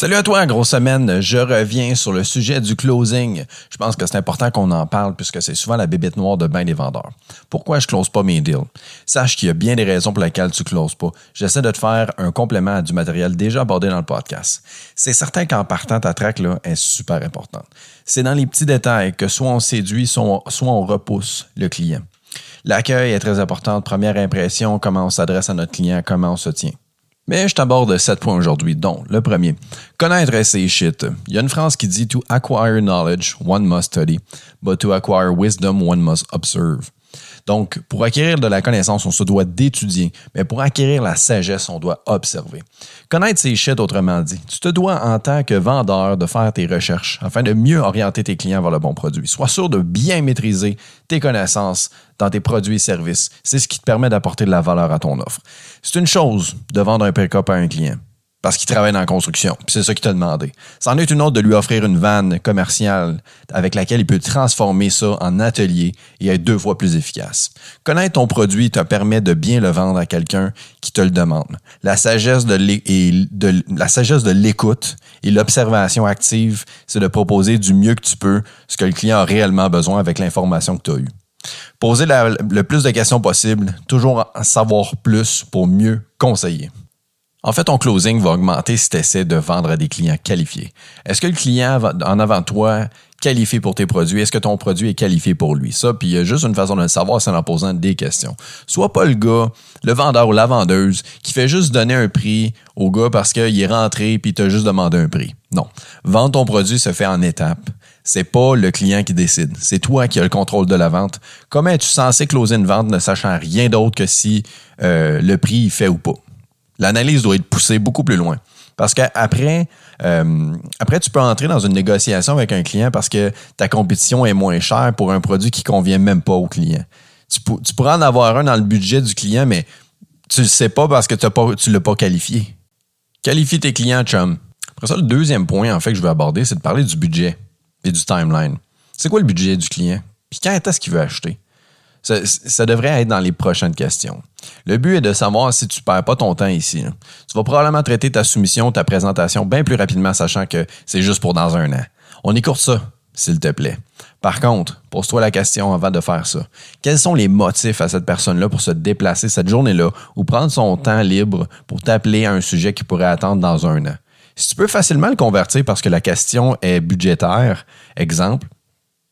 Salut à toi, grosse semaine. Je reviens sur le sujet du closing. Je pense que c'est important qu'on en parle puisque c'est souvent la bébête noire de bien des vendeurs. Pourquoi je close pas mes deals? Sache qu'il y a bien des raisons pour lesquelles tu closes pas. J'essaie de te faire un complément à du matériel déjà abordé dans le podcast. C'est certain qu'en partant, ta traque là, est super importante. C'est dans les petits détails que soit on séduit, soit on repousse le client. L'accueil est très important. Première impression, comment on s'adresse à notre client, comment on se tient. Mais je t'aborde sept points aujourd'hui, dont le premier, connaître ses shit. Il y a une phrase qui dit To acquire knowledge, one must study, but to acquire wisdom, one must observe. Donc, pour acquérir de la connaissance, on se doit d'étudier, mais pour acquérir la sagesse, on doit observer. Connaître ses shit, autrement dit, tu te dois en tant que vendeur de faire tes recherches afin de mieux orienter tes clients vers le bon produit. Sois sûr de bien maîtriser tes connaissances dans tes produits et services. C'est ce qui te permet d'apporter de la valeur à ton offre. C'est une chose de vendre un pick-up à un client parce qu'il travaille dans la construction. C'est ça qu'il t'a demandé. C'en est une autre de lui offrir une vanne commerciale avec laquelle il peut transformer ça en atelier et être deux fois plus efficace. Connaître ton produit te permet de bien le vendre à quelqu'un qui te le demande. La sagesse de la sagesse de l'écoute et l'observation active, c'est de proposer du mieux que tu peux ce que le client a réellement besoin avec l'information que tu as eue. Poser le plus de questions possible, toujours en savoir plus pour mieux conseiller. En fait, ton closing va augmenter si tu essaies de vendre à des clients qualifiés. Est-ce que le client en avant de toi qualifié pour tes produits? Est-ce que ton produit est qualifié pour lui? Ça, puis il y a juste une façon de le savoir, c'est en posant des questions. Sois pas le gars, le vendeur ou la vendeuse qui fait juste donner un prix au gars parce qu'il est rentré puis t'a juste demandé un prix. Non. Vendre ton produit se fait en étapes. C'est pas le client qui décide. C'est toi qui as le contrôle de la vente. Comment es-tu censé closer une vente ne sachant rien d'autre que si euh, le prix il fait ou pas? L'analyse doit être poussée beaucoup plus loin. Parce qu'après, euh, après, tu peux entrer dans une négociation avec un client parce que ta compétition est moins chère pour un produit qui convient même pas au client. Tu, pourras en avoir un dans le budget du client, mais tu le sais pas parce que tu ne l'as pas qualifié. Qualifie tes clients, chum. Après ça, le deuxième point, en que je veux aborder, c'est de parler du budget et du timeline. C'est quoi le budget du client? Puis quand est-ce qu'il veut acheter? Ça, devrait être dans les prochaines questions. Le but est de savoir si tu perds pas ton temps ici. Tu vas probablement traiter ta soumission, ta présentation bien plus rapidement, sachant que c'est juste pour dans un an. On écoute ça, s'il te plaît. Par contre, pose-toi la question avant de faire ça. Quels sont les motifs à cette personne-là pour se déplacer cette journée-là ou prendre son temps libre pour t'appeler à un sujet qui pourrait attendre dans un an? Si tu peux facilement le convertir parce que la question est budgétaire, exemple,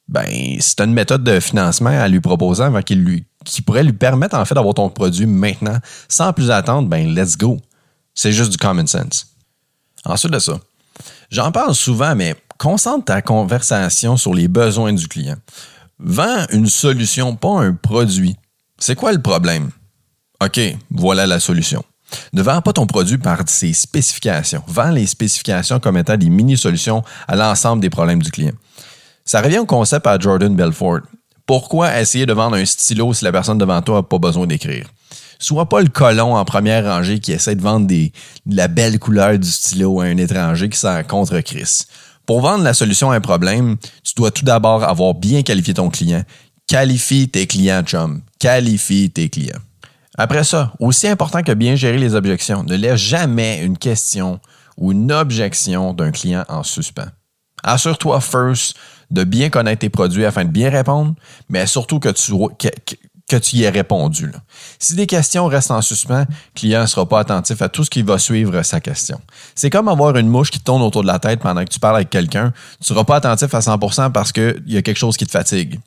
ben, c'est une méthode de financement à lui proposer qui, lui, qui pourrait lui permettre en fait d'avoir ton produit maintenant sans plus attendre, ben let's go. C'est juste du common sense. Ensuite de ça, j'en parle souvent, mais concentre ta conversation sur les besoins du client. Vends une solution, pas un produit. C'est quoi le problème? OK, voilà la solution. Ne vends pas ton produit par ses spécifications. Vends les spécifications comme étant des mini-solutions à l'ensemble des problèmes du client. Ça revient au concept à Jordan Belfort. Pourquoi essayer de vendre un stylo si la personne devant toi n'a pas besoin d'écrire? Sois pas le colon en première rangée qui essaie de vendre des, la belle couleur du stylo à un étranger qui s'en contre Chris. Pour vendre la solution à un problème, tu dois tout d'abord avoir bien qualifié ton client. Qualifie tes clients, chum. Qualifie tes clients. Après ça, aussi important que bien gérer les objections, ne laisse jamais une question ou une objection d'un client en suspens. Assure-toi first de bien connaître tes produits afin de bien répondre, mais surtout que tu, y aies répondu. Si des questions restent en suspens, le client ne sera pas attentif à tout ce qui va suivre sa question. C'est comme avoir une mouche qui tourne autour de la tête pendant que tu parles avec quelqu'un. Tu ne seras pas attentif à 100% parce qu'il y a quelque chose qui te fatigue.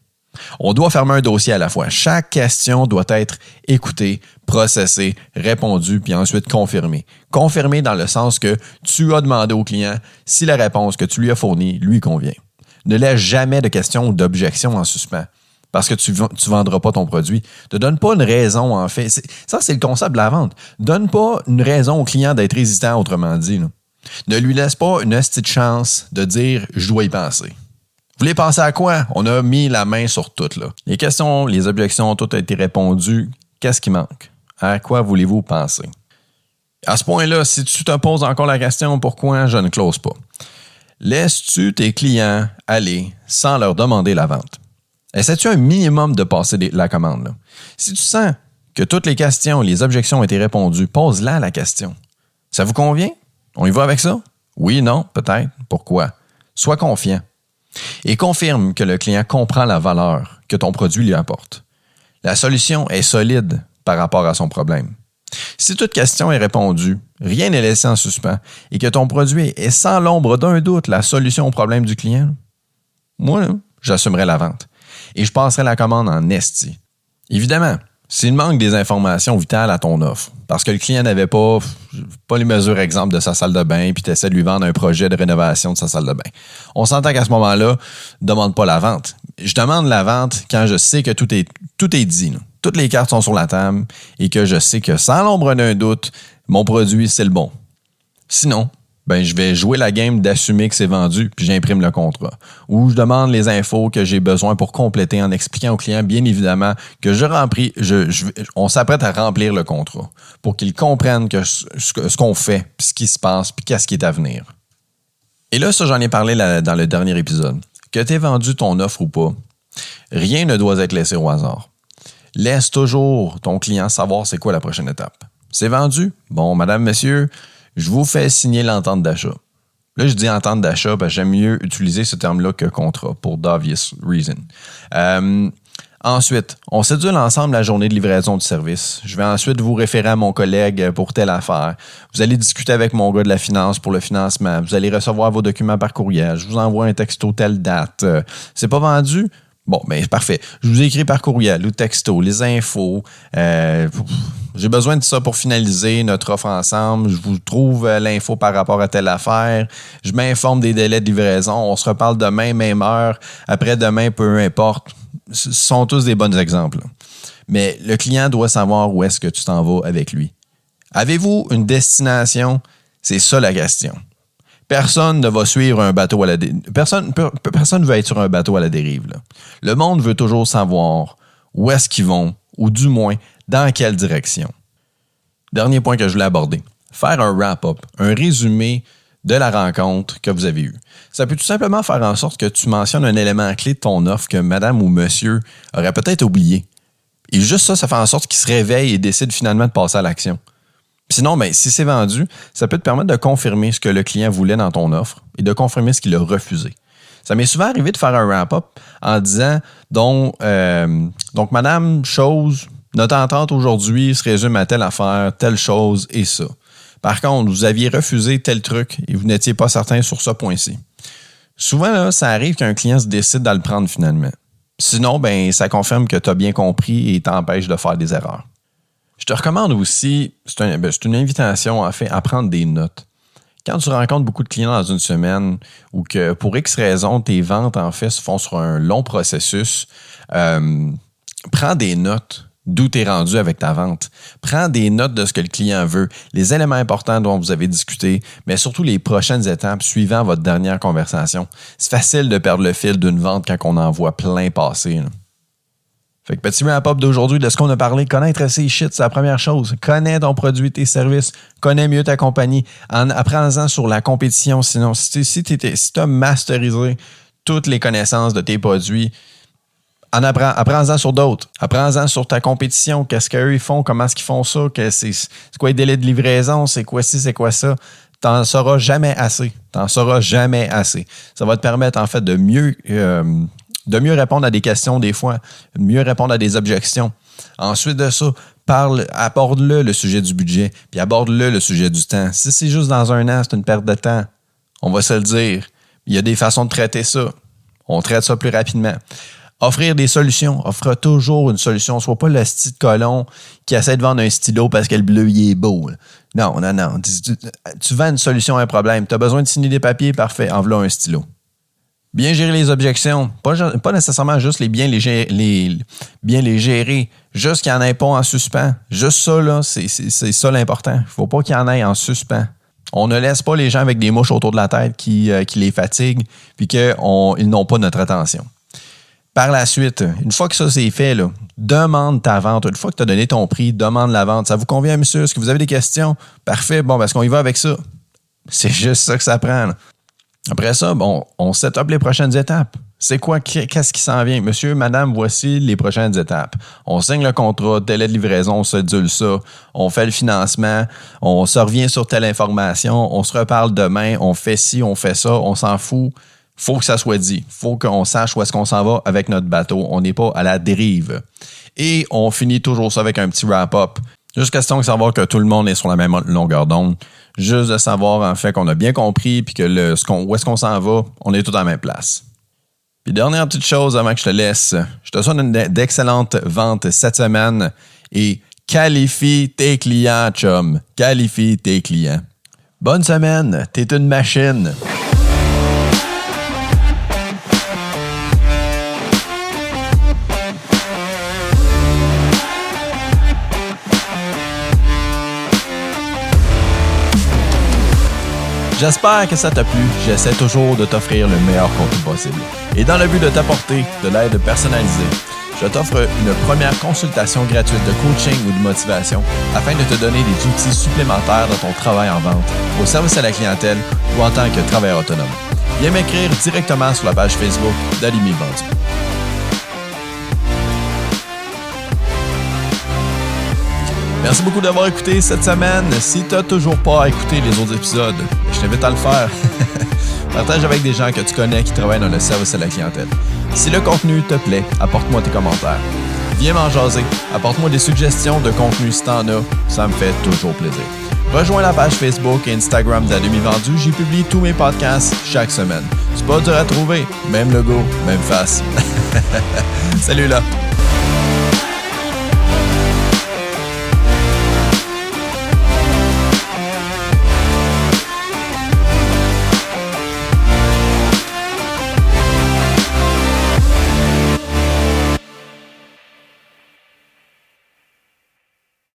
On doit fermer un dossier à la fois. Chaque question doit être écoutée, processée, répondue, puis ensuite confirmée. Confirmée dans le sens que tu as demandé au client si la réponse que tu lui as fournie lui convient. Ne laisse jamais de questions ou d'objections en suspens parce que tu ne vendras pas ton produit. Ne donne pas une raison, en fait. Ça, c'est le concept de la vente. Donne pas une raison au client d'être hésitant, autrement dit. Ne lui laisse pas une petite chance de dire « je dois y penser ». Vous voulez penser à quoi? On a mis la main sur tout. Les questions, les objections, tout a été répondu. Qu'est-ce qui manque? À quoi voulez-vous penser? À ce point-là, si tu te poses encore la question pourquoi je ne close pas, Laisses-tu tes clients aller sans leur demander la vente? Essaies-tu un minimum de passer la commande? Si tu sens que toutes les questions, les objections ont été répondues, pose-la la question. Ça vous convient? On y va avec ça? Oui, non, peut-être. Pourquoi? Sois confiant et confirme que le client comprend la valeur que ton produit lui apporte. La solution est solide par rapport à son problème. Si toute question est répondue, rien n'est laissé en suspens et que ton produit est sans l'ombre d'un doute la solution au problème du client, moi, j'assumerai la vente et je passerai la commande en esti. Évidemment, s'il manque des informations vitales à ton offre, parce que le client n'avait pas, pas les mesures exemples de sa salle de bain, puis tu essaies de lui vendre un projet de rénovation de sa salle de bain. On s'entend qu'à ce moment-là, demande pas la vente. Je demande la vente quand je sais que tout est, tout est dit. Toutes les cartes sont sur la table et que je sais que sans l'ombre d'un doute, mon produit, c'est le bon. Sinon, ben, je vais jouer la game d'assumer que c'est vendu, puis j'imprime le contrat. Ou je demande les infos que j'ai besoin pour compléter en expliquant au client, bien évidemment, que je remplis, on s'apprête à remplir le contrat pour qu'il comprenne ce, qu'on fait, ce qui se passe, puis qu'est-ce qui est à venir. Et là, ça, j'en ai parlé dans le dernier épisode. Que tu aies vendu ton offre ou pas, rien ne doit être laissé au hasard. Laisse toujours ton client savoir c'est quoi la prochaine étape. C'est vendu? Bon, madame, monsieur, je vous fais signer l'entente d'achat. Là, je dis entente d'achat parce que j'aime mieux utiliser ce terme-là que contrat pour d'obvious reason. Euh, ensuite, on sédule ensemble la journée de livraison du service. Je vais ensuite vous référer à mon collègue pour telle affaire. Vous allez discuter avec mon gars de la finance pour le financement. Vous allez recevoir vos documents par courriel. Je vous envoie un texto telle date. C'est pas vendu? Bon, ben parfait. Je vous écris par courriel ou texto, les infos. Euh, j'ai besoin de ça pour finaliser notre offre ensemble. Je vous trouve euh, l'info par rapport à telle affaire. Je m'informe des délais de livraison. On se reparle demain, même heure. Après-demain, peu importe. Ce sont tous des bons exemples. Mais le client doit savoir où est-ce que tu t'en vas avec lui. Avez-vous une destination? C'est ça la question. Personne ne va suivre un bateau à la dérive. Personne, personne veut être sur un bateau à la dérive. Le monde veut toujours savoir où est-ce qu'ils vont, ou du moins dans quelle direction? Dernier point que je voulais aborder. Faire un wrap-up, un résumé de la rencontre que vous avez eue. Ça peut tout simplement faire en sorte que tu mentionnes un élément clé de ton offre que madame ou monsieur aurait peut-être oublié. Et juste ça, ça fait en sorte qu'il se réveille et décide finalement de passer à l'action. Sinon, ben, si c'est vendu, ça peut te permettre de confirmer ce que le client voulait dans ton offre et de confirmer ce qu'il a refusé. Ça m'est souvent arrivé de faire un wrap-up en disant donc, euh, donc, madame, chose, notre entente aujourd'hui se résume à telle affaire, telle chose et ça. Par contre, vous aviez refusé tel truc et vous n'étiez pas certain sur ce point-ci. Souvent, ça arrive qu'un client se décide de le prendre finalement. Sinon, ben, ça confirme que tu as bien compris et t'empêche de faire des erreurs. Je te recommande aussi, ben, c'est une invitation en fait, à prendre des notes. Quand tu rencontres beaucoup de clients dans une semaine ou que pour X raison, tes ventes en fait se font sur un long processus, euh, prends des notes d'où tu es rendu avec ta vente. Prends des notes de ce que le client veut, les éléments importants dont vous avez discuté, mais surtout les prochaines étapes suivant votre dernière conversation. C'est facile de perdre le fil d'une vente quand on en voit plein passer. Fait que petit wrap-up d'aujourd'hui de ce qu'on a parlé, connaître ces shit, c'est la première chose. Connais ton produit, tes services, connais mieux ta compagnie. En, apprends-en sur la compétition. Sinon, si tu si as masterisé toutes les connaissances de tes produits, en apprends, apprends-en sur d'autres. Apprends-en sur ta compétition. Qu'est-ce qu'eux ils font? Comment est-ce qu'ils font ça? C'est, quoi les délais de livraison? C'est quoi ci? C'est quoi ça? T'en sauras jamais assez. T'en sauras jamais assez. Ça va te permettre, en fait, de mieux euh, de mieux répondre à des questions des fois, mieux répondre à des objections. Ensuite de ça, parle, aborde-le le sujet du budget, puis aborde-le le sujet du temps. Si c'est juste dans un an, c'est une perte de temps. On va se le dire. Il y a des façons de traiter ça. On traite ça plus rapidement. Offrir des solutions. Offre toujours une solution. Sois pas le style colon qui essaie de vendre un stylo parce que le il est beau. Non, non, non. Tu, vends une solution à un problème. Tu as besoin de signer des papiers, parfait. Envoie un stylo. Bien gérer les objections. Pas, pas nécessairement juste les bien les, les, bien les gérer. Juste qu'il n'y en ait pas en suspens. Juste ça, là, c'est ça l'important. Il faut pas qu'il y en ait en suspens. On ne laisse pas les gens avec des mouches autour de la tête qui, euh, qui les fatiguent puis qu'ils n'ont pas notre attention. Par la suite, une fois que ça c'est fait, demande ta vente. Une fois que tu as donné ton prix, demande la vente. Ça vous convient, monsieur? Est-ce que vous avez des questions? Parfait. Bon, parce qu'on y va avec ça? C'est juste ça que ça prend. Après ça, bon, on set up les prochaines étapes. C'est quoi, qu'est-ce qui s'en vient? Monsieur, madame, voici les prochaines étapes. On signe le contrat, délai de livraison, on se ça, on fait le financement, on se revient sur telle information, on se reparle demain, on fait ci, on fait ça, on s'en fout. Faut que ça soit dit. Faut qu'on sache où est-ce qu'on s'en va avec notre bateau. On n'est pas à la dérive. Et on finit toujours ça avec un petit wrap-up. Juste question de savoir que tout le monde est sur la même longueur d'onde. Juste de savoir en fait qu'on a bien compris puis que le, où est-ce qu'on s'en va, on est tous à la même place. Puis dernière petite chose avant que je te laisse, je te souhaite d'excellentes ventes cette semaine et qualifie tes clients, chum. Qualifie tes clients. Bonne semaine, t'es une machine. J'espère que ça t'a plu. J'essaie toujours de t'offrir le meilleur contenu possible. Et dans le but de t'apporter de l'aide personnalisée, je t'offre une première consultation gratuite de coaching ou de motivation afin de te donner des outils supplémentaires dans ton travail en vente, au service à la clientèle ou en tant que travailleur autonome. Viens m'écrire directement sur la page Facebook d'Alimi Vendu. Merci beaucoup d'avoir écouté cette semaine. Si tu n'as toujours pas écouté les autres épisodes, je t'invite à le faire. Partage avec des gens que tu connais qui travaillent dans le service à la clientèle. Si le contenu te plaît, apporte-moi tes commentaires. Viens m'en jaser. Apporte-moi des suggestions de contenu si t'en as. Ça me fait toujours plaisir. Rejoins la page Facebook et Instagram de Demi Vendu. J'y publie tous mes podcasts chaque semaine. C'est pas dur à trouver. Même logo, même face. Salut là!